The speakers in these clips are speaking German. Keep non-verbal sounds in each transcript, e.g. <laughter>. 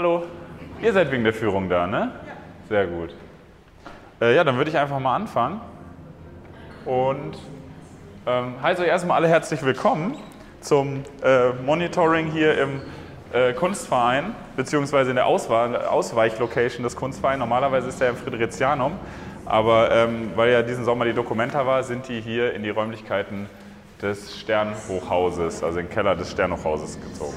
Hallo, ihr seid wegen der Führung da, ne? Ja. Sehr gut. Äh, ja, dann würde ich einfach mal anfangen. Und ähm, heiße euch erstmal alle herzlich willkommen zum äh, Monitoring hier im äh, Kunstverein, beziehungsweise in der Auswahl, Ausweichlocation des Kunstvereins. Normalerweise ist er im Fridericianum, aber ähm, weil ja diesen Sommer die Dokumenta war, sind die hier in die Räumlichkeiten des Sternhochhauses, also in den Keller des Sternhochhauses gezogen.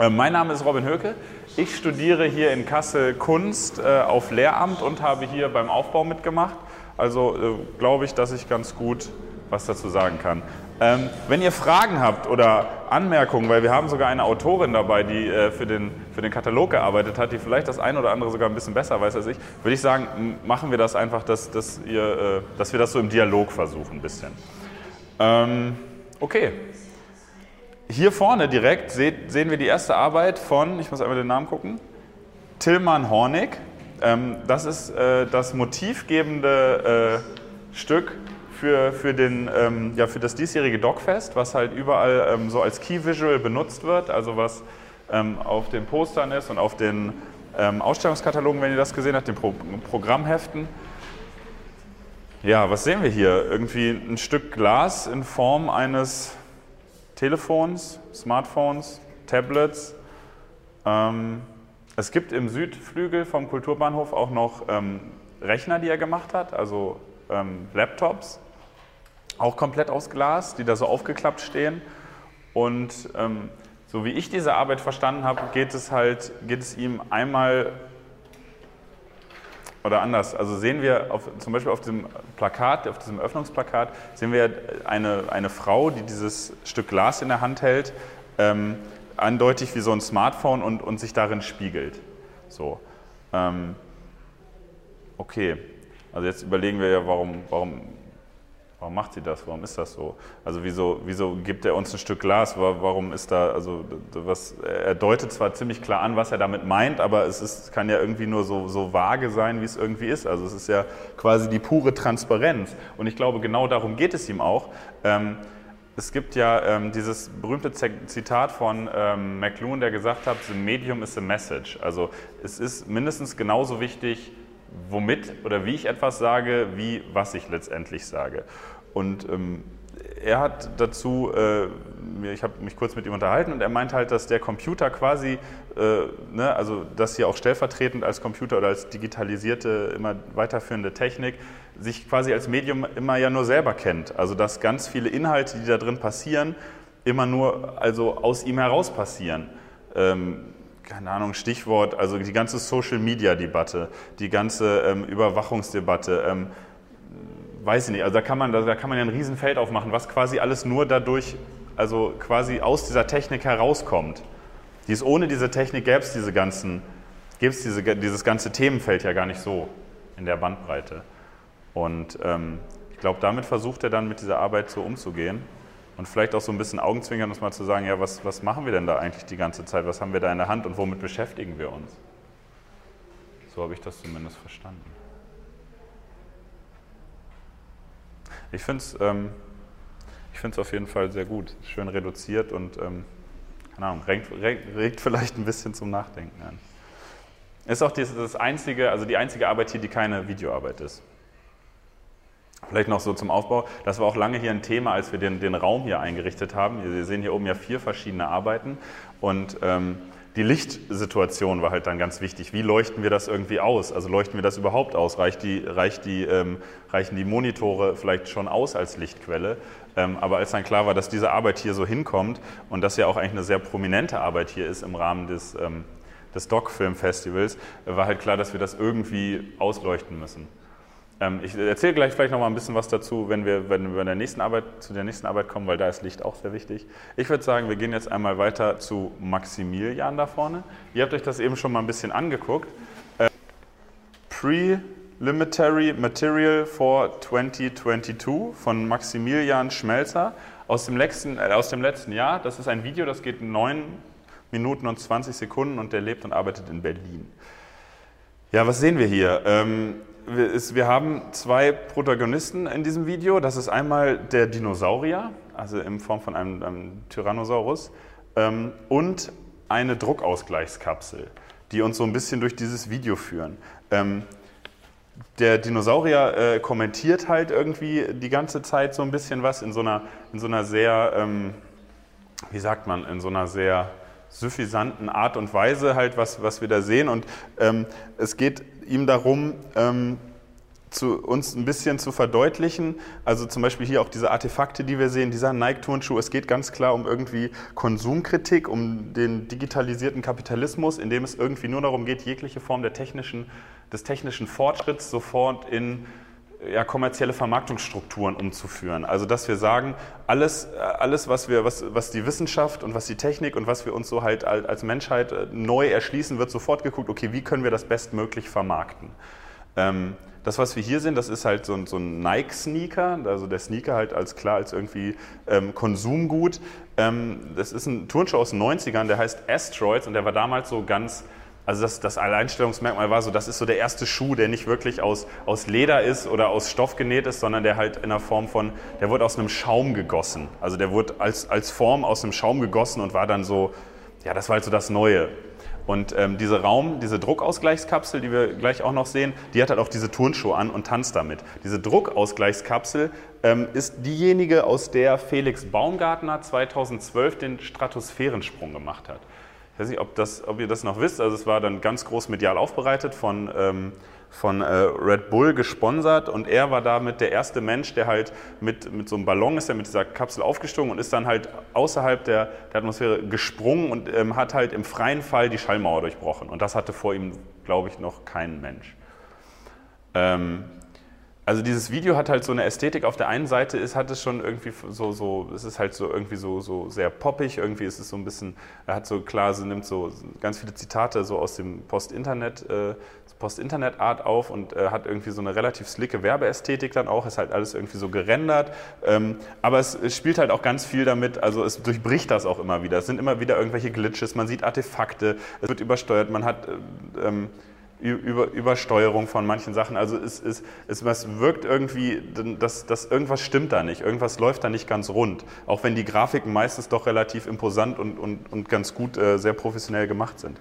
Äh, mein Name ist Robin Höke. Ich studiere hier in Kassel Kunst äh, auf Lehramt und habe hier beim Aufbau mitgemacht. Also äh, glaube ich, dass ich ganz gut was dazu sagen kann. Ähm, wenn ihr Fragen habt oder Anmerkungen, weil wir haben sogar eine Autorin dabei, die für, den, für den Katalog gearbeitet hat, die vielleicht das eine oder andere sogar ein bisschen besser weiß als ich, würde ich sagen, machen wir das einfach, dass, dass, ihr, dass wir das so im Dialog versuchen ein bisschen. Ähm, okay, hier vorne direkt sehen wir die erste Arbeit von, ich muss einmal den Namen gucken, Tillmann Hornig. Ähm, das ist äh, das motivgebende äh, Stück für, für, den, ähm, ja, für das diesjährige Dogfest, was halt überall ähm, so als Key Visual benutzt wird, also was auf den Postern ist und auf den Ausstellungskatalogen, wenn ihr das gesehen habt, den Pro Programmheften. Ja, was sehen wir hier? Irgendwie ein Stück Glas in Form eines Telefons, Smartphones, Tablets. Ähm, es gibt im Südflügel vom Kulturbahnhof auch noch ähm, Rechner, die er gemacht hat, also ähm, Laptops, auch komplett aus Glas, die da so aufgeklappt stehen. Und ähm, so wie ich diese Arbeit verstanden habe, geht es halt, geht es ihm einmal oder anders, also sehen wir auf, zum Beispiel auf diesem Plakat, auf diesem Öffnungsplakat, sehen wir eine, eine Frau, die dieses Stück Glas in der Hand hält, ähm, eindeutig wie so ein Smartphone und, und sich darin spiegelt. So. Ähm, okay, also jetzt überlegen wir ja, warum, warum Warum macht sie das? Warum ist das so? Also wieso, wieso gibt er uns ein Stück Glas? Warum ist da, also was, er deutet zwar ziemlich klar an, was er damit meint, aber es ist, kann ja irgendwie nur so, so vage sein, wie es irgendwie ist. Also es ist ja quasi die pure Transparenz. Und ich glaube, genau darum geht es ihm auch. Ähm, es gibt ja ähm, dieses berühmte Zitat von ähm, McLuhan, der gesagt hat, the medium is a message. Also es ist mindestens genauso wichtig, womit oder wie ich etwas sage, wie was ich letztendlich sage. Und ähm, er hat dazu, äh, ich habe mich kurz mit ihm unterhalten und er meint halt, dass der Computer quasi, äh, ne, also das hier auch stellvertretend als Computer oder als digitalisierte, immer weiterführende Technik, sich quasi als Medium immer ja nur selber kennt. Also dass ganz viele Inhalte, die da drin passieren, immer nur also aus ihm heraus passieren. Ähm, keine Ahnung, Stichwort, also die ganze Social-Media-Debatte, die ganze ähm, Überwachungsdebatte, ähm, weiß ich nicht, also da kann, man, da kann man ja ein Riesenfeld aufmachen, was quasi alles nur dadurch, also quasi aus dieser Technik herauskommt. Dies, ohne diese Technik gäbe es diese ganzen, gäbe es diese, dieses ganze Themenfeld ja gar nicht so in der Bandbreite. Und ähm, ich glaube, damit versucht er dann mit dieser Arbeit so umzugehen und vielleicht auch so ein bisschen Augenzwinkern, uns mal zu sagen, ja, was, was machen wir denn da eigentlich die ganze Zeit, was haben wir da in der Hand und womit beschäftigen wir uns? So habe ich das zumindest verstanden. Ich finde es ähm, auf jeden Fall sehr gut, schön reduziert und ähm, keine Ahnung, regt, regt, vielleicht ein bisschen zum Nachdenken an. Ist auch das, das einzige, also die einzige Arbeit hier, die keine Videoarbeit ist. Vielleicht noch so zum Aufbau. Das war auch lange hier ein Thema, als wir den, den Raum hier eingerichtet haben. Sie sehen hier oben ja vier verschiedene Arbeiten und ähm, die Lichtsituation war halt dann ganz wichtig. Wie leuchten wir das irgendwie aus? Also leuchten wir das überhaupt aus? Reicht die, reicht die, ähm, reichen die Monitore vielleicht schon aus als Lichtquelle? Ähm, aber als dann klar war, dass diese Arbeit hier so hinkommt und dass ja auch eigentlich eine sehr prominente Arbeit hier ist im Rahmen des, ähm, des Doc-Film-Festivals, war halt klar, dass wir das irgendwie ausleuchten müssen. Ähm, ich erzähle gleich vielleicht noch mal ein bisschen was dazu, wenn wir, wenn wir der nächsten Arbeit, zu der nächsten Arbeit kommen, weil da ist Licht auch sehr wichtig. Ich würde sagen, wir gehen jetzt einmal weiter zu Maximilian da vorne. Ihr habt euch das eben schon mal ein bisschen angeguckt. Äh, Preliminary Material for 2022 von Maximilian Schmelzer aus dem, letzten, äh, aus dem letzten Jahr. Das ist ein Video, das geht 9 Minuten und 20 Sekunden und der lebt und arbeitet in Berlin. Ja, was sehen wir hier? Ähm, wir haben zwei Protagonisten in diesem Video. Das ist einmal der Dinosaurier, also in Form von einem, einem Tyrannosaurus, ähm, und eine Druckausgleichskapsel, die uns so ein bisschen durch dieses Video führen. Ähm, der Dinosaurier äh, kommentiert halt irgendwie die ganze Zeit so ein bisschen was in so einer, in so einer sehr, ähm, wie sagt man, in so einer sehr suffisanten Art und Weise halt, was, was wir da sehen. Und ähm, es geht ihm darum, ähm, zu uns ein bisschen zu verdeutlichen. Also zum Beispiel hier auch diese Artefakte, die wir sehen, dieser Nike-Turnschuh. Es geht ganz klar um irgendwie Konsumkritik, um den digitalisierten Kapitalismus, in dem es irgendwie nur darum geht, jegliche Form der technischen, des technischen Fortschritts sofort in ja, kommerzielle Vermarktungsstrukturen umzuführen. Also dass wir sagen, alles, alles was, wir, was, was die Wissenschaft und was die Technik und was wir uns so halt als Menschheit äh, neu erschließen, wird sofort geguckt, okay, wie können wir das bestmöglich vermarkten. Ähm, das, was wir hier sehen, das ist halt so ein, so ein Nike-Sneaker, also der Sneaker halt als klar als irgendwie ähm, Konsumgut. Ähm, das ist ein Turnschuh aus den 90ern, der heißt Asteroids und der war damals so ganz, also das, das Alleinstellungsmerkmal war so, das ist so der erste Schuh, der nicht wirklich aus, aus Leder ist oder aus Stoff genäht ist, sondern der halt in der Form von, der wurde aus einem Schaum gegossen. Also der wurde als, als Form aus einem Schaum gegossen und war dann so, ja, das war halt so das Neue. Und ähm, diese Raum, diese Druckausgleichskapsel, die wir gleich auch noch sehen, die hat halt auch diese Turnschuhe an und tanzt damit. Diese Druckausgleichskapsel ähm, ist diejenige, aus der Felix Baumgartner 2012 den Stratosphärensprung gemacht hat. Ich weiß nicht, ob, das, ob ihr das noch wisst. Also es war dann ganz groß medial aufbereitet von ähm, von äh, Red Bull gesponsert und er war damit der erste Mensch, der halt mit, mit so einem Ballon ist, er mit dieser Kapsel aufgestiegen und ist dann halt außerhalb der, der Atmosphäre gesprungen und ähm, hat halt im freien Fall die Schallmauer durchbrochen. Und das hatte vor ihm, glaube ich, noch kein Mensch. Ähm, also dieses Video hat halt so eine Ästhetik. Auf der einen Seite ist, hat es schon irgendwie so, so, es ist halt so irgendwie so, so sehr poppig. Irgendwie ist es so ein bisschen, er hat so klar, sie nimmt so ganz viele Zitate so aus dem Post-Internet, äh, Post-Internet-Art auf und äh, hat irgendwie so eine relativ slicke Werbeästhetik dann auch. Ist halt alles irgendwie so gerendert. Ähm, aber es, es, spielt halt auch ganz viel damit, also es durchbricht das auch immer wieder. Es sind immer wieder irgendwelche Glitches, man sieht Artefakte, es wird übersteuert, man hat äh, ähm, über, Übersteuerung von manchen Sachen. Also es, es, es, es wirkt irgendwie, dass, dass irgendwas stimmt da nicht, irgendwas läuft da nicht ganz rund, auch wenn die Grafiken meistens doch relativ imposant und, und, und ganz gut, äh, sehr professionell gemacht sind.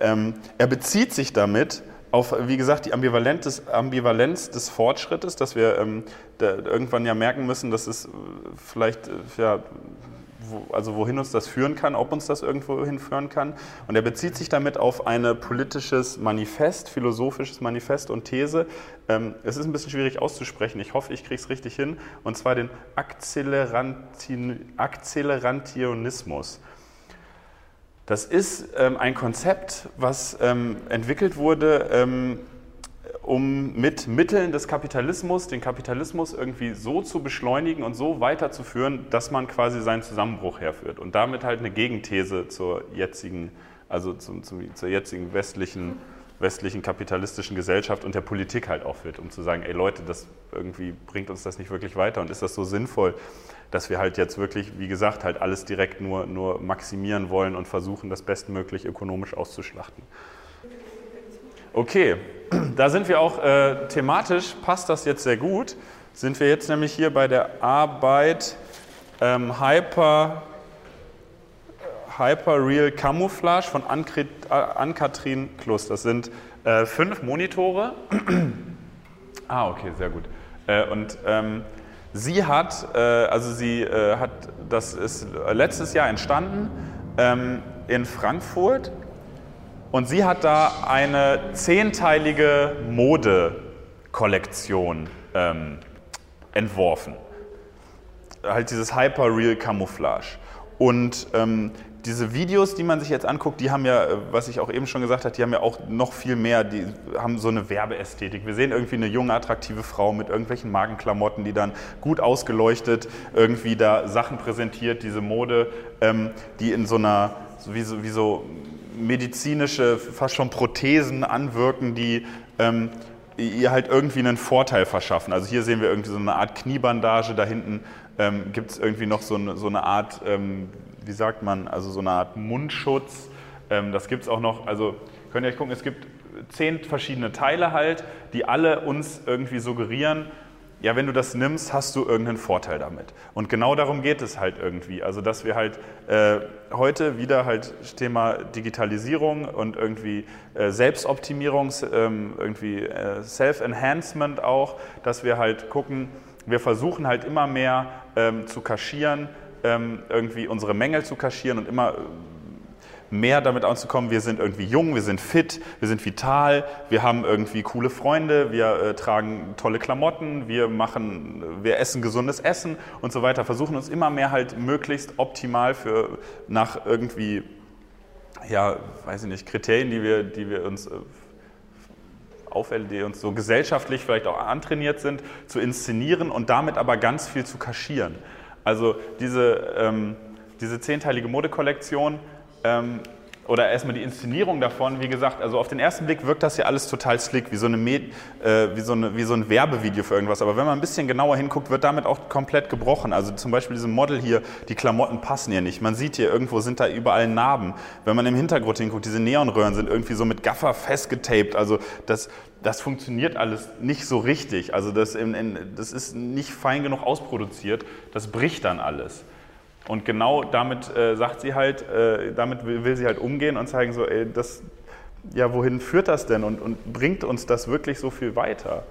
Ähm, er bezieht sich damit auf, wie gesagt, die Ambivalenz des, Ambivalenz des Fortschrittes, dass wir ähm, irgendwann ja merken müssen, dass es äh, vielleicht äh, ja, wo, also wohin uns das führen kann, ob uns das irgendwo hinführen kann. Und er bezieht sich damit auf ein politisches Manifest, philosophisches Manifest und These. Ähm, es ist ein bisschen schwierig auszusprechen, ich hoffe, ich kriege es richtig hin, und zwar den Accelerantionismus. Das ist ähm, ein Konzept, was ähm, entwickelt wurde ähm, um mit Mitteln des Kapitalismus den Kapitalismus irgendwie so zu beschleunigen und so weiterzuführen, dass man quasi seinen Zusammenbruch herführt und damit halt eine Gegenthese zur jetzigen, also zum, zum, zur jetzigen westlichen, westlichen kapitalistischen Gesellschaft und der Politik halt aufführt, um zu sagen, ey Leute, das irgendwie bringt uns das nicht wirklich weiter und ist das so sinnvoll, dass wir halt jetzt wirklich, wie gesagt, halt alles direkt nur, nur maximieren wollen und versuchen, das bestmöglich ökonomisch auszuschlachten. Okay, da sind wir auch äh, thematisch, passt das jetzt sehr gut. Sind wir jetzt nämlich hier bei der Arbeit ähm, Hyper, Hyper Real Camouflage von Ann-Kathrin Klus. Das sind äh, fünf Monitore. <clears throat> ah, okay, sehr gut. Äh, und ähm, sie hat, äh, also sie äh, hat, das ist letztes Jahr entstanden ähm, in Frankfurt und sie hat da eine zehnteilige Modekollektion ähm, entworfen. Halt dieses Hyper-Real Camouflage. Und ähm, diese Videos, die man sich jetzt anguckt, die haben ja, äh, was ich auch eben schon gesagt habe, die haben ja auch noch viel mehr, die haben so eine Werbeästhetik. Wir sehen irgendwie eine junge, attraktive Frau mit irgendwelchen Magenklamotten, die dann gut ausgeleuchtet irgendwie da Sachen präsentiert, diese Mode, ähm, die in so einer, wie so, wie so medizinische, fast schon Prothesen anwirken, die ähm, ihr halt irgendwie einen Vorteil verschaffen. Also hier sehen wir irgendwie so eine Art Kniebandage, da hinten ähm, gibt es irgendwie noch so eine, so eine Art, ähm, wie sagt man, also so eine Art Mundschutz. Ähm, das gibt es auch noch, also könnt ihr euch gucken, es gibt zehn verschiedene Teile halt, die alle uns irgendwie suggerieren, ja, wenn du das nimmst, hast du irgendeinen Vorteil damit. Und genau darum geht es halt irgendwie. Also, dass wir halt äh, heute wieder halt Thema Digitalisierung und irgendwie äh, Selbstoptimierung, ähm, irgendwie äh, Self-Enhancement auch, dass wir halt gucken, wir versuchen halt immer mehr ähm, zu kaschieren, ähm, irgendwie unsere Mängel zu kaschieren und immer mehr damit anzukommen, wir sind irgendwie jung, wir sind fit, wir sind vital, wir haben irgendwie coole Freunde, wir äh, tragen tolle Klamotten, wir machen, wir essen gesundes Essen und so weiter. Versuchen uns immer mehr halt möglichst optimal für nach irgendwie, ja, weiß ich nicht, Kriterien, die wir, die wir uns äh, auffällen, die uns so gesellschaftlich vielleicht auch antrainiert sind, zu inszenieren und damit aber ganz viel zu kaschieren. Also diese, ähm, diese zehnteilige Modekollektion, ähm, oder erstmal die Inszenierung davon, wie gesagt, also auf den ersten Blick wirkt das ja alles total slick, wie so, eine äh, wie, so eine, wie so ein Werbevideo für irgendwas. Aber wenn man ein bisschen genauer hinguckt, wird damit auch komplett gebrochen. Also zum Beispiel diesem Model hier, die Klamotten passen hier nicht. Man sieht hier, irgendwo sind da überall Narben. Wenn man im Hintergrund hinguckt, diese Neonröhren sind irgendwie so mit Gaffer festgetaped. Also das, das funktioniert alles nicht so richtig. Also das, in, in, das ist nicht fein genug ausproduziert. Das bricht dann alles. Und genau damit äh, sagt sie halt, äh, damit will, will, sie halt umgehen und zeigen so, ey, das, ja, wohin führt das denn und, und bringt uns das wirklich so viel weiter?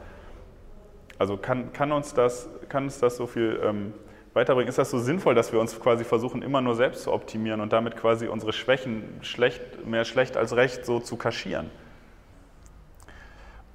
Also kann, kann, uns, das, kann uns das so viel ähm, weiterbringen? Ist das so sinnvoll, dass wir uns quasi versuchen, immer nur selbst zu optimieren und damit quasi unsere Schwächen schlecht, mehr schlecht als recht so zu kaschieren?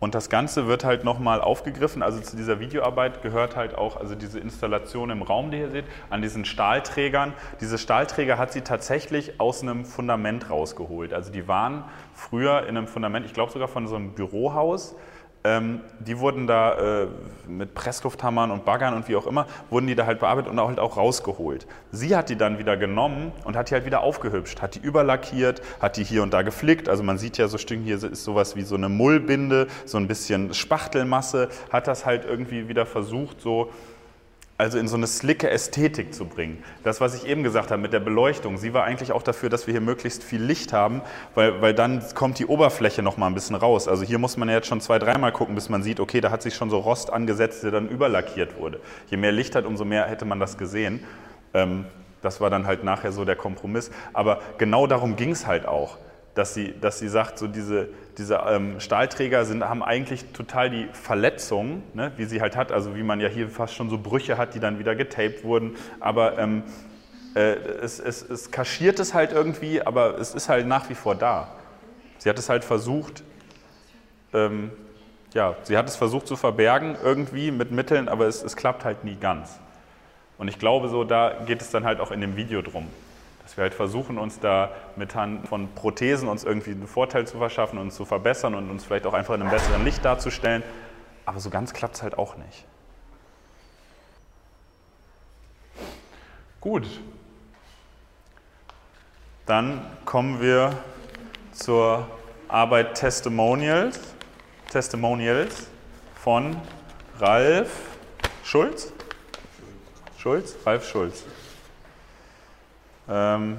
Und das Ganze wird halt nochmal aufgegriffen, also zu dieser Videoarbeit gehört halt auch also diese Installation im Raum, die ihr seht, an diesen Stahlträgern. Diese Stahlträger hat sie tatsächlich aus einem Fundament rausgeholt. Also die waren früher in einem Fundament, ich glaube sogar von so einem Bürohaus, ähm, die wurden da äh, mit Presslufthammern und Baggern und wie auch immer, wurden die da halt bearbeitet und auch, halt auch rausgeholt. Sie hat die dann wieder genommen und hat die halt wieder aufgehübscht, hat die überlackiert, hat die hier und da geflickt. Also man sieht ja so Stück hier ist sowas wie so eine Mullbinde, so ein bisschen Spachtelmasse, hat das halt irgendwie wieder versucht, so also in so eine slicke Ästhetik zu bringen. Das, was ich eben gesagt habe mit der Beleuchtung, sie war eigentlich auch dafür, dass wir hier möglichst viel Licht haben, weil, weil dann kommt die Oberfläche noch mal ein bisschen raus. Also hier muss man ja jetzt schon zwei, dreimal gucken, bis man sieht, okay, da hat sich schon so Rost angesetzt, der dann überlackiert wurde. Je mehr Licht hat, umso mehr hätte man das gesehen. Ähm, das war dann halt nachher so der Kompromiss. Aber genau darum ging es halt auch dass sie, dass sie sagt, so diese, diese ähm, Stahlträger sind, haben eigentlich total die Verletzung, ne, wie sie halt hat, also wie man ja hier fast schon so Brüche hat, die dann wieder getaped wurden, aber ähm, äh, es, es, es kaschiert es halt irgendwie, aber es ist halt nach wie vor da. Sie hat es halt versucht, ähm, ja, sie hat es versucht zu verbergen irgendwie mit Mitteln, aber es, es klappt halt nie ganz. Und ich glaube so, da geht es dann halt auch in dem Video drum. Dass wir halt versuchen, uns da mit Hand von Prothesen uns irgendwie einen Vorteil zu verschaffen und zu verbessern und uns vielleicht auch einfach in einem besseren Licht darzustellen. Aber so ganz klappt es halt auch nicht. Gut. Dann kommen wir zur Arbeit Testimonials, Testimonials von Ralf Schulz. Schulz? Ralf Schulz. Ähm,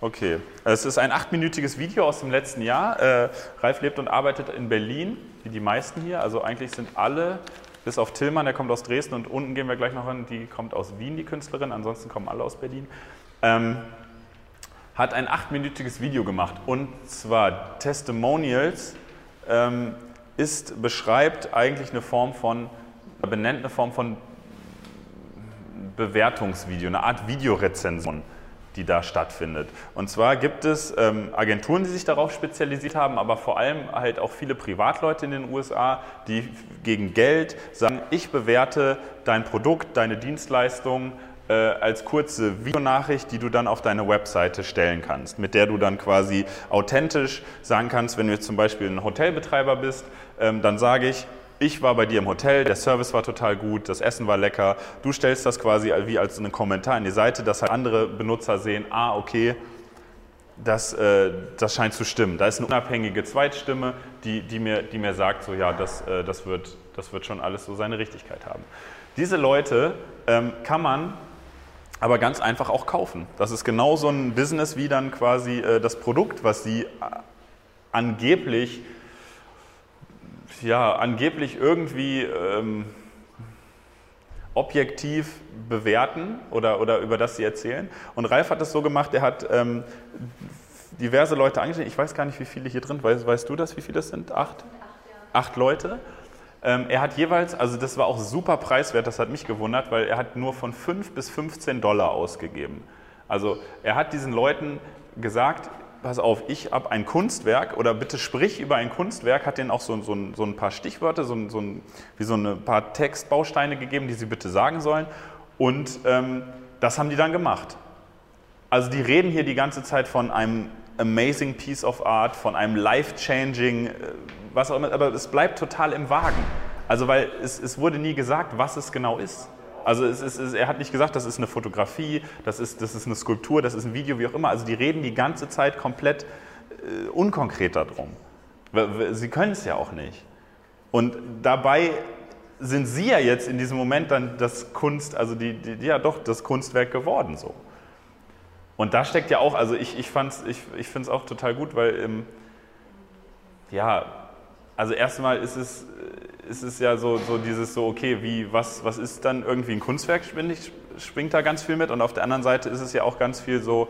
okay, es ist ein achtminütiges Video aus dem letzten Jahr. Äh, Ralf lebt und arbeitet in Berlin, wie die meisten hier. Also eigentlich sind alle, bis auf Tillmann, der kommt aus Dresden und unten gehen wir gleich noch hin, die kommt aus Wien, die Künstlerin. Ansonsten kommen alle aus Berlin. Ähm, hat ein achtminütiges Video gemacht und zwar Testimonials ähm, ist, beschreibt eigentlich eine Form von, benennt eine Form von Bewertungsvideo, eine Art Videorezension die da stattfindet. Und zwar gibt es ähm, Agenturen, die sich darauf spezialisiert haben, aber vor allem halt auch viele Privatleute in den USA, die gegen Geld sagen, ich bewerte dein Produkt, deine Dienstleistung äh, als kurze Videonachricht, die du dann auf deine Webseite stellen kannst, mit der du dann quasi authentisch sagen kannst, wenn du jetzt zum Beispiel ein Hotelbetreiber bist, ähm, dann sage ich, ich war bei dir im Hotel, der Service war total gut, das Essen war lecker. Du stellst das quasi wie als einen Kommentar in die Seite, dass halt andere Benutzer sehen, ah, okay, das, äh, das scheint zu stimmen. Da ist eine unabhängige Zweitstimme, die, die, mir, die mir sagt, so ja, das, äh, das, wird, das wird schon alles so seine Richtigkeit haben. Diese Leute ähm, kann man aber ganz einfach auch kaufen. Das ist genau so ein Business wie dann quasi äh, das Produkt, was sie äh, angeblich ja, angeblich irgendwie ähm, objektiv bewerten oder, oder über das sie erzählen. Und Ralf hat das so gemacht, er hat ähm, diverse Leute angestellt. Ich weiß gar nicht, wie viele hier drin, weißt, weißt du das, wie viele das sind? Acht? Acht Leute. Ähm, er hat jeweils, also das war auch super preiswert, das hat mich gewundert, weil er hat nur von 5 bis 15 Dollar ausgegeben. Also er hat diesen Leuten gesagt, pass auf, ich habe ein Kunstwerk oder bitte sprich über ein Kunstwerk, hat denen auch so, so, so ein paar Stichwörter, so, so ein, wie so ein paar Textbausteine gegeben, die sie bitte sagen sollen. Und ähm, das haben die dann gemacht. Also die reden hier die ganze Zeit von einem amazing piece of art, von einem life-changing, äh, was auch immer, aber es bleibt total im Wagen. Also weil es, es wurde nie gesagt, was es genau ist. Also es ist, es, er hat nicht gesagt, das ist eine Fotografie, das ist, das ist eine Skulptur, das ist ein Video, wie auch immer. Also die reden die ganze Zeit komplett äh, unkonkret darum. Sie können es ja auch nicht. Und dabei sind sie ja jetzt in diesem Moment dann das Kunst, also die, die ja doch das Kunstwerk geworden so. Und da steckt ja auch, also ich, ich, ich, ich finde es auch total gut, weil ähm, ja, also erstmal ist es, ist es ja so, so dieses so, okay, wie, was, was ist dann irgendwie ein Kunstwerk, springt, springt da ganz viel mit. Und auf der anderen Seite ist es ja auch ganz viel so,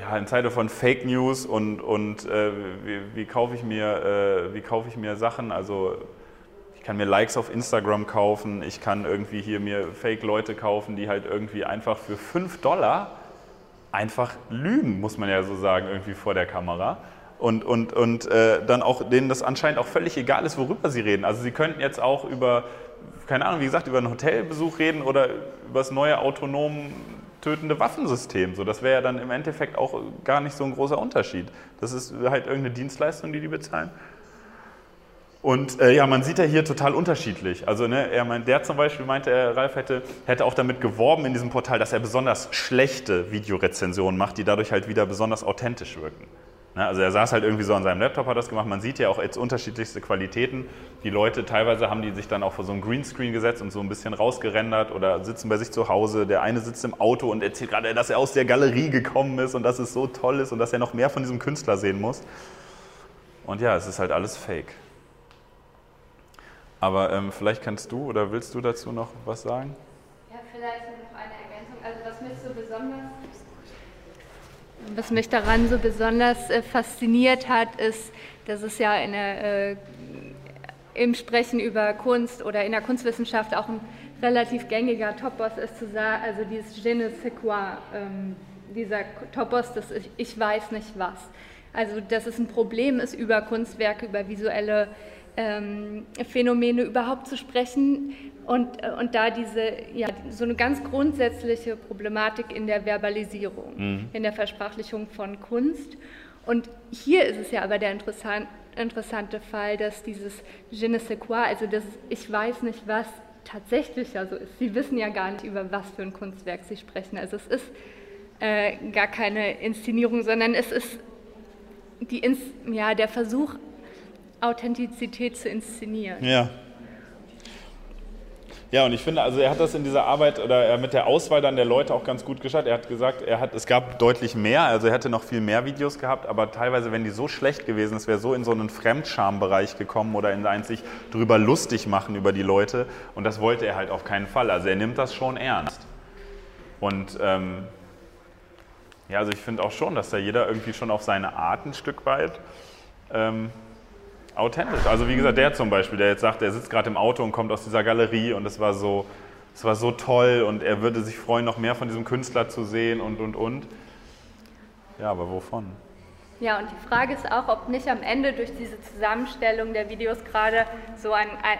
ja, in Zeiten von Fake News und, und äh, wie, wie, kaufe ich mir, äh, wie kaufe ich mir Sachen, also ich kann mir Likes auf Instagram kaufen, ich kann irgendwie hier mir Fake-Leute kaufen, die halt irgendwie einfach für 5 Dollar einfach lügen, muss man ja so sagen, irgendwie vor der Kamera und, und, und äh, dann auch denen das anscheinend auch völlig egal ist, worüber sie reden. Also sie könnten jetzt auch über, keine Ahnung, wie gesagt, über einen Hotelbesuch reden oder über das neue autonom tötende Waffensystem. So, das wäre ja dann im Endeffekt auch gar nicht so ein großer Unterschied. Das ist halt irgendeine Dienstleistung, die die bezahlen. Und äh, ja, man sieht ja hier total unterschiedlich. Also ne, er meint, der zum Beispiel meinte, er, Ralf hätte, hätte auch damit geworben in diesem Portal, dass er besonders schlechte Videorezensionen macht, die dadurch halt wieder besonders authentisch wirken. Ne, also er saß halt irgendwie so an seinem Laptop, hat das gemacht. Man sieht ja auch jetzt unterschiedlichste Qualitäten. Die Leute, teilweise haben die sich dann auch vor so einem Greenscreen gesetzt und so ein bisschen rausgerendert oder sitzen bei sich zu Hause. Der eine sitzt im Auto und erzählt gerade, dass er aus der Galerie gekommen ist und dass es so toll ist und dass er noch mehr von diesem Künstler sehen muss. Und ja, es ist halt alles Fake. Aber ähm, vielleicht kannst du oder willst du dazu noch was sagen? Ja, vielleicht noch eine Ergänzung. Also was mich so besonders was mich daran so besonders äh, fasziniert hat, ist, dass es ja eine, äh, im Sprechen über Kunst oder in der Kunstwissenschaft auch ein relativ gängiger Topos ist, zu sagen, also dieses Je ne sais quoi, ähm, dieser Topos, das ich, ich weiß nicht was. Also, dass es ein Problem ist, über Kunstwerke, über visuelle ähm, Phänomene überhaupt zu sprechen, und, äh, und da diese, ja, so eine ganz grundsätzliche Problematik in der Verbalisierung, mhm. in der Versprachlichung von Kunst. Und hier ist es ja aber der interessant, interessante Fall, dass dieses je ne sais quoi, also das ich weiß nicht was, tatsächlich ja so ist. Sie wissen ja gar nicht, über was für ein Kunstwerk Sie sprechen. Also es ist äh, gar keine Inszenierung, sondern es ist die, ja, der Versuch, Authentizität zu inszenieren. Ja. Ja, und ich finde, also er hat das in dieser Arbeit oder mit der Auswahl dann der Leute auch ganz gut geschafft. Er hat gesagt, er hat, es gab deutlich mehr, also er hätte noch viel mehr Videos gehabt, aber teilweise, wenn die so schlecht gewesen, es wäre so in so einen Fremdschambereich gekommen oder in ein sich drüber lustig machen über die Leute. Und das wollte er halt auf keinen Fall. Also er nimmt das schon ernst. Und ähm, ja, also ich finde auch schon, dass da jeder irgendwie schon auf seine Art ein Stück weit ähm, authentisch. Also wie gesagt, der zum Beispiel, der jetzt sagt, er sitzt gerade im Auto und kommt aus dieser Galerie und es war so, es war so toll und er würde sich freuen, noch mehr von diesem Künstler zu sehen und und und. Ja, aber wovon? Ja, und die Frage ist auch, ob nicht am Ende durch diese Zusammenstellung der Videos gerade so ein, ein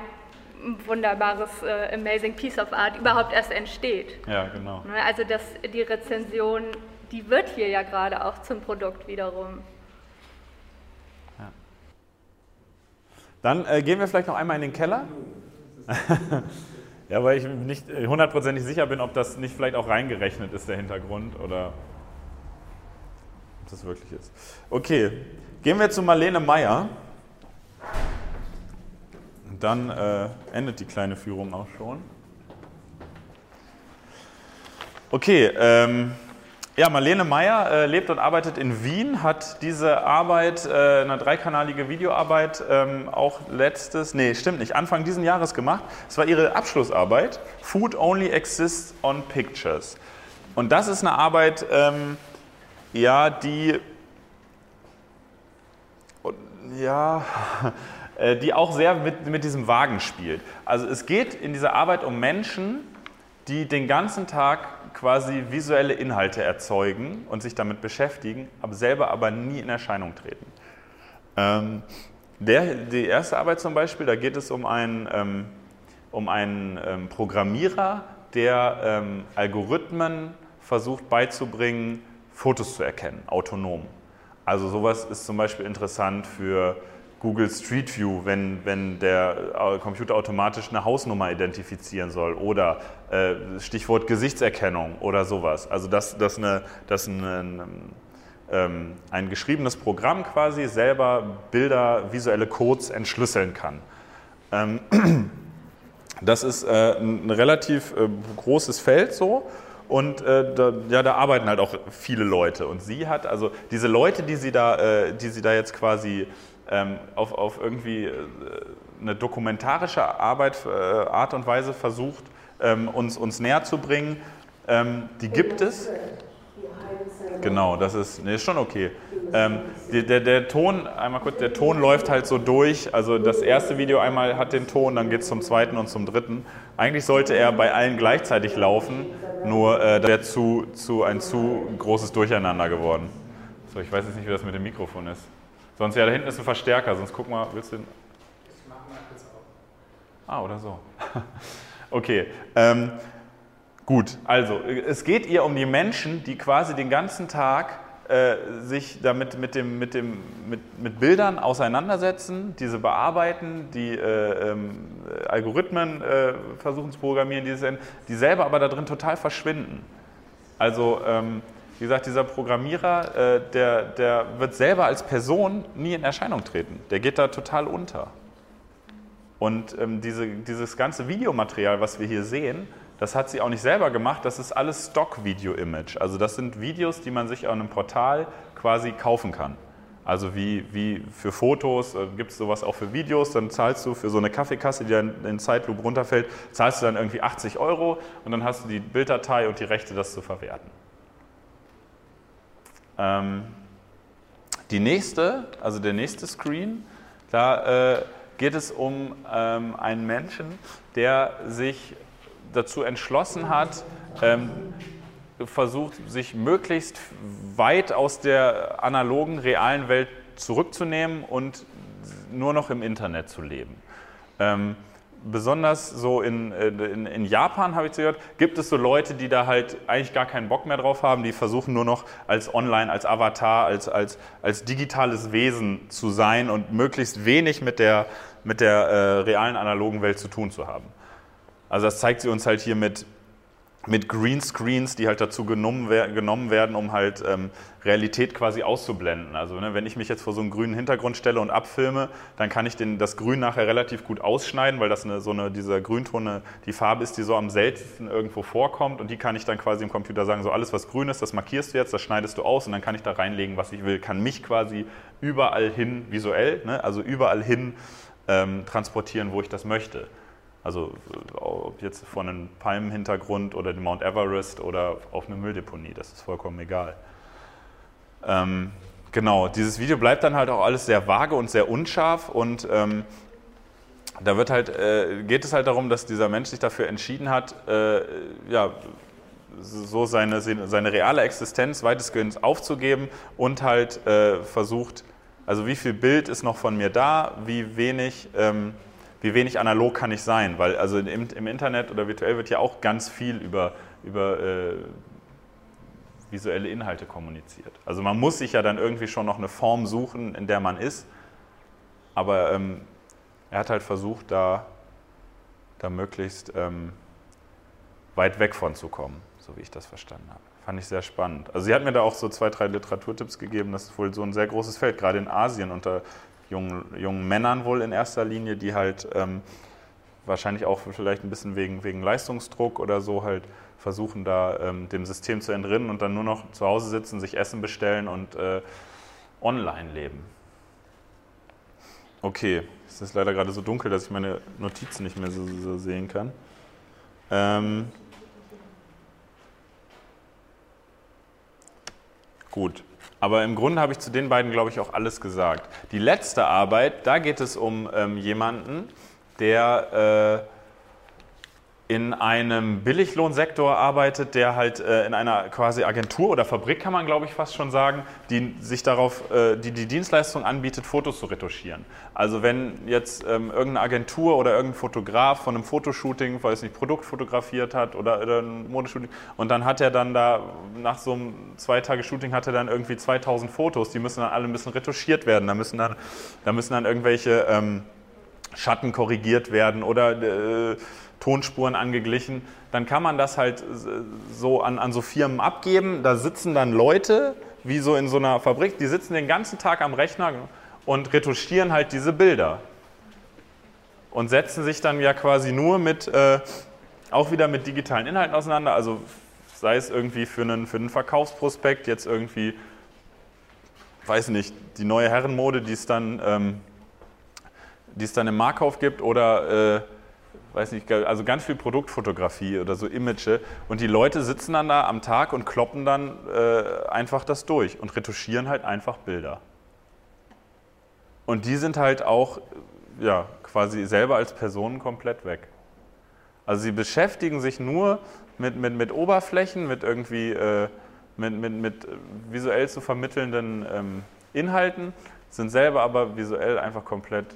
wunderbares äh, Amazing Piece of Art überhaupt erst entsteht. Ja, genau. Ne, also dass die Rezension, die wird hier ja gerade auch zum Produkt wiederum. Dann äh, gehen wir vielleicht noch einmal in den Keller. <laughs> ja, weil ich nicht hundertprozentig sicher bin, ob das nicht vielleicht auch reingerechnet ist, der Hintergrund, oder ob das wirklich ist. Okay, gehen wir zu Marlene Meyer. Dann äh, endet die kleine Führung auch schon. Okay, ähm, Ja, Marlene Meyer äh, lebt und arbeitet in Wien, hat diese Arbeit, äh, eine dreikanalige Videoarbeit, ähm, auch letztes, nee, stimmt nicht, Anfang diesen Jahres gemacht. Es war ihre Abschlussarbeit, Food Only Exists on Pictures. Und das ist eine Arbeit, ähm, ja, die, ja, <laughs> äh, die auch sehr mit, mit diesem Wagen spielt. Also es geht in dieser Arbeit um Menschen, die den ganzen Tag quasi visuelle Inhalte erzeugen und sich damit beschäftigen, aber selber aber nie in Erscheinung treten. Ähm, der, die erste Arbeit zum Beispiel, da geht es um einen, ähm, um einen ähm, Programmierer, der ähm, Algorithmen versucht beizubringen, Fotos zu erkennen, autonom. Also sowas ist zum Beispiel interessant für Google Street View, wenn, wenn der äh, Computer automatisch eine Hausnummer identifizieren soll oder äh, Stichwort Gesichtserkennung oder sowas. Also dass, dass, eine, dass eine, ähm, ein geschriebenes Programm quasi selber Bilder, visuelle Codes entschlüsseln kann. Ähm, <clears throat> das ist äh, ein relativ äh, großes Feld so. Und äh, da, ja, da arbeiten halt auch viele Leute. Und sie hat, also diese Leute, die sie da, äh, die sie da jetzt quasi auf, auf irgendwie äh, eine dokumentarische Arbeit, äh, Art und Weise versucht, ähm, uns, uns näher zu bringen. Ähm, die gibt es. Genau, das ist, nee, ist schon okay. Ähm, der, der, der, Ton, einmal kurz, der Ton läuft halt so durch. Also das erste Video einmal hat den Ton, dann geht es zum zweiten und zum dritten. Eigentlich sollte er bei allen gleichzeitig laufen, nur äh, wäre zu, zu ein zu großes Durcheinander geworden. So, ich weiß jetzt nicht, wie das mit dem Mikrofon ist. Sonst, ja, da hinten ist ein Verstärker, sonst guck mal, willst du den. Ich mach mal kurz auf. Ah, oder so. <laughs> okay. Ähm, gut, also, es geht ihr um die Menschen, die quasi den ganzen Tag äh, sich damit mit, dem, mit, dem, mit, mit Bildern auseinandersetzen, diese bearbeiten, die äh, ähm, Algorithmen äh, versuchen zu programmieren, die, die selber aber da drin total verschwinden. Also, ähm, wie gesagt, dieser Programmierer, äh, der, der wird selber als Person nie in Erscheinung treten. Der geht da total unter. Und ähm, diese, dieses ganze Videomaterial, was wir hier sehen, das hat sie auch nicht selber gemacht, das ist alles Stock-Video-Image. Also das sind Videos, die man sich auf einem Portal quasi kaufen kann. Also wie, wie für Fotos, äh, gibt es sowas auch für Videos, dann zahlst du für so eine Kaffeekasse, die dann in Zeitloop runterfällt, zahlst du dann irgendwie 80 Euro und dann hast du die Bilddatei und die Rechte, das zu verwerten. Ähm, die nächste, also der nächste Screen, da äh, geht es um ähm, einen Menschen, der sich dazu entschlossen hat, ähm, versucht, sich möglichst weit aus der analogen, realen Welt zurückzunehmen und nur noch im Internet zu leben. Besonders so in, in, in Japan, habe ich gehört, gibt es so Leute, die da halt eigentlich gar keinen Bock mehr drauf haben, die versuchen nur noch als Online, als Avatar, als, als, als digitales Wesen zu sein und möglichst wenig mit der, mit der äh, realen analogen Welt zu tun zu haben. Also das zeigt sie uns halt hier mit mit Greenscreens, die halt dazu genommen, genommen werden, um halt ähm, Realität quasi auszublenden. Also ne, wenn ich mich jetzt vor so einen grünen Hintergrund stelle und abfilme, dann kann ich den, das Grün nachher relativ gut ausschneiden, weil das eine, so eine, dieser Grünton die Farbe ist, die so am seltensten irgendwo vorkommt und die kann ich dann quasi im Computer sagen, so alles was grün ist, das markierst du jetzt, das schneidest du aus und dann kann ich da reinlegen, was ich will, kann mich quasi überall hin visuell, ne, also überall hin ähm, transportieren, wo ich das möchte. Also ob jetzt von einem Palmenhintergrund oder dem Mount Everest oder auf eine Mülldeponie, das ist vollkommen egal. Ähm, genau, dieses Video bleibt dann halt auch alles sehr vage und sehr unscharf und ähm, da wird halt, äh, geht es halt darum, dass dieser Mensch sich dafür entschieden hat, äh, ja, so seine, seine reale Existenz weitestgehend aufzugeben und halt äh, versucht, also wie viel Bild ist noch von mir da, wie wenig ähm, wie wenig analog kann ich sein? Weil also im, im Internet oder virtuell wird ja auch ganz viel über, über äh, visuelle Inhalte kommuniziert. Also man muss sich ja dann irgendwie schon noch eine Form suchen, in der man ist. Aber ähm, er hat halt versucht, da, da möglichst ähm, weit weg von zu kommen, so wie ich das verstanden habe. Fand ich sehr spannend. Also sie hat mir da auch so zwei, drei Literaturtipps gegeben. Das ist wohl so ein sehr großes Feld, gerade in Asien unter jungen, jungen Männern wohl in erster Linie, die halt ähm, wahrscheinlich auch vielleicht ein bisschen wegen, wegen Leistungsdruck oder so halt versuchen da ähm, dem System zu entrinnen und dann nur noch zu Hause sitzen, sich Essen bestellen und äh, online leben. Okay, es ist leider gerade so dunkel, dass ich meine Notizen nicht mehr so, so sehen kann. Ähm, gut. Aber im Grunde habe ich zu den beiden, glaube ich, auch alles gesagt. Die letzte Arbeit, da geht es um ähm, jemanden, der äh, in einem Billiglohnsektor arbeitet, der halt äh, in einer quasi Agentur oder Fabrik, kann man glaube ich fast schon sagen, die sich darauf, äh, die die Dienstleistung anbietet, Fotos zu retuschieren. Also wenn jetzt ähm, irgendeine Agentur oder irgendein Fotograf von einem Fotoshooting, weiß nicht, Produkt fotografiert hat oder, oder ein Modeshooting und dann hat er dann da, nach so einem zwei Tage Shooting hat er dann irgendwie 2000 Fotos, die müssen dann alle ein bisschen retuschiert werden, da müssen dann, da müssen dann irgendwelche ähm, Schatten korrigiert werden oder äh, Tonspuren angeglichen, dann kann man das halt so an, an so Firmen abgeben. Da sitzen dann Leute, wie so in so einer Fabrik, die sitzen den ganzen Tag am Rechner und retuschieren halt diese Bilder. Und setzen sich dann ja quasi nur mit, äh, auch wieder mit digitalen Inhalten auseinander. Also sei es irgendwie für einen, für einen Verkaufsprospekt, jetzt irgendwie, weiß nicht, die neue Herrenmode, die es dann, ähm, die es dann im Markauf gibt oder äh, weiß nicht, also ganz viel Produktfotografie oder so Image. Und die Leute sitzen dann da am Tag und kloppen dann äh, einfach das durch und retuschieren halt einfach Bilder. Und die sind halt auch ja, quasi selber als Personen komplett weg. Also sie beschäftigen sich nur mit, mit, mit Oberflächen, mit irgendwie äh, mit, mit, mit visuell zu vermittelnden ähm, Inhalten, sind selber aber visuell einfach komplett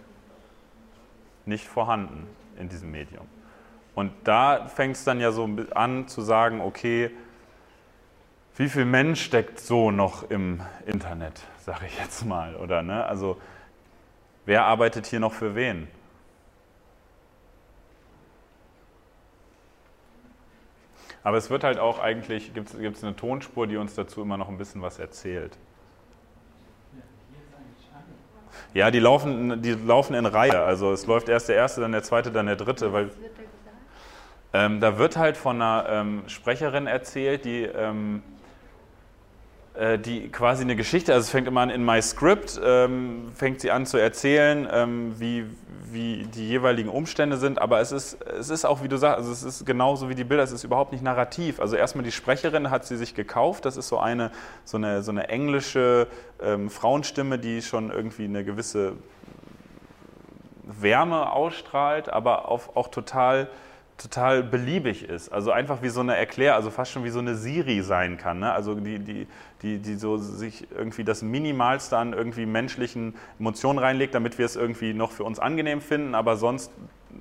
nicht vorhanden in diesem Medium. Und da fängt es dann ja so an zu sagen, okay, wie viel Mensch steckt so noch im Internet, sage ich jetzt mal, oder ne? Also wer arbeitet hier noch für wen? Aber es wird halt auch eigentlich, gibt es eine Tonspur, die uns dazu immer noch ein bisschen was erzählt. Ja, die laufen, die laufen in Reihe. Also es läuft erst der erste, dann der zweite, dann der dritte. Weil, ähm, da wird halt von einer ähm, Sprecherin erzählt, die, ähm, äh, die quasi eine Geschichte, also es fängt immer an in My Script, ähm, fängt sie an zu erzählen, ähm, wie, wie die jeweiligen Umstände sind, aber es ist, es ist auch, wie du sagst, also es ist genauso wie die Bilder, es ist überhaupt nicht narrativ. Also erstmal die Sprecherin hat sie sich gekauft, das ist so eine, so eine, so eine englische ähm, Frauenstimme, die schon irgendwie eine gewisse Wärme ausstrahlt, aber auch, auch total total beliebig ist. Also einfach wie so eine Erklär, also fast schon wie so eine Siri sein kann. Ne? Also die, die, die, die so sich irgendwie das Minimalste an irgendwie menschlichen Emotionen reinlegt, damit wir es irgendwie noch für uns angenehm finden, aber sonst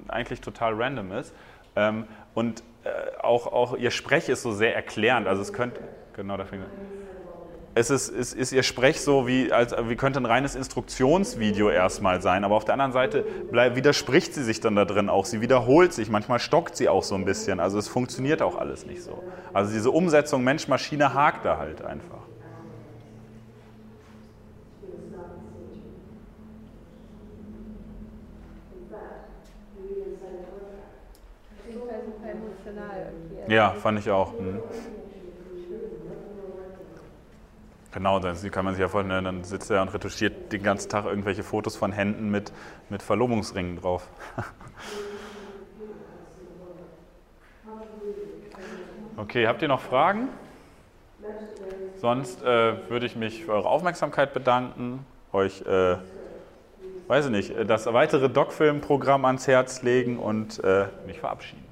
eigentlich total random ist. Ähm, und äh, auch, auch ihr Sprech ist so sehr erklärend. Also es könnte, genau dafür es ist, ist, ist ihr Sprech so, wie, als, wie könnte ein reines Instruktionsvideo erstmal sein, aber auf der anderen Seite bleib, widerspricht sie sich dann da drin auch. Sie wiederholt sich, manchmal stockt sie auch so ein bisschen. Also es funktioniert auch alles nicht so. Also diese Umsetzung Mensch-Maschine hakt da halt einfach. Ja, fand ich auch. Hm. Genau, dann kann man sich ja vorstellen, dann sitzt er und retuschiert den ganzen Tag irgendwelche Fotos von Händen mit, mit Verlobungsringen drauf. <laughs> Okay, habt ihr noch Fragen? Sonst äh, würde ich mich für eure Aufmerksamkeit bedanken, euch, äh, weiß ich nicht, das weitere Doc-Film-Programm ans Herz legen und äh, mich verabschieden.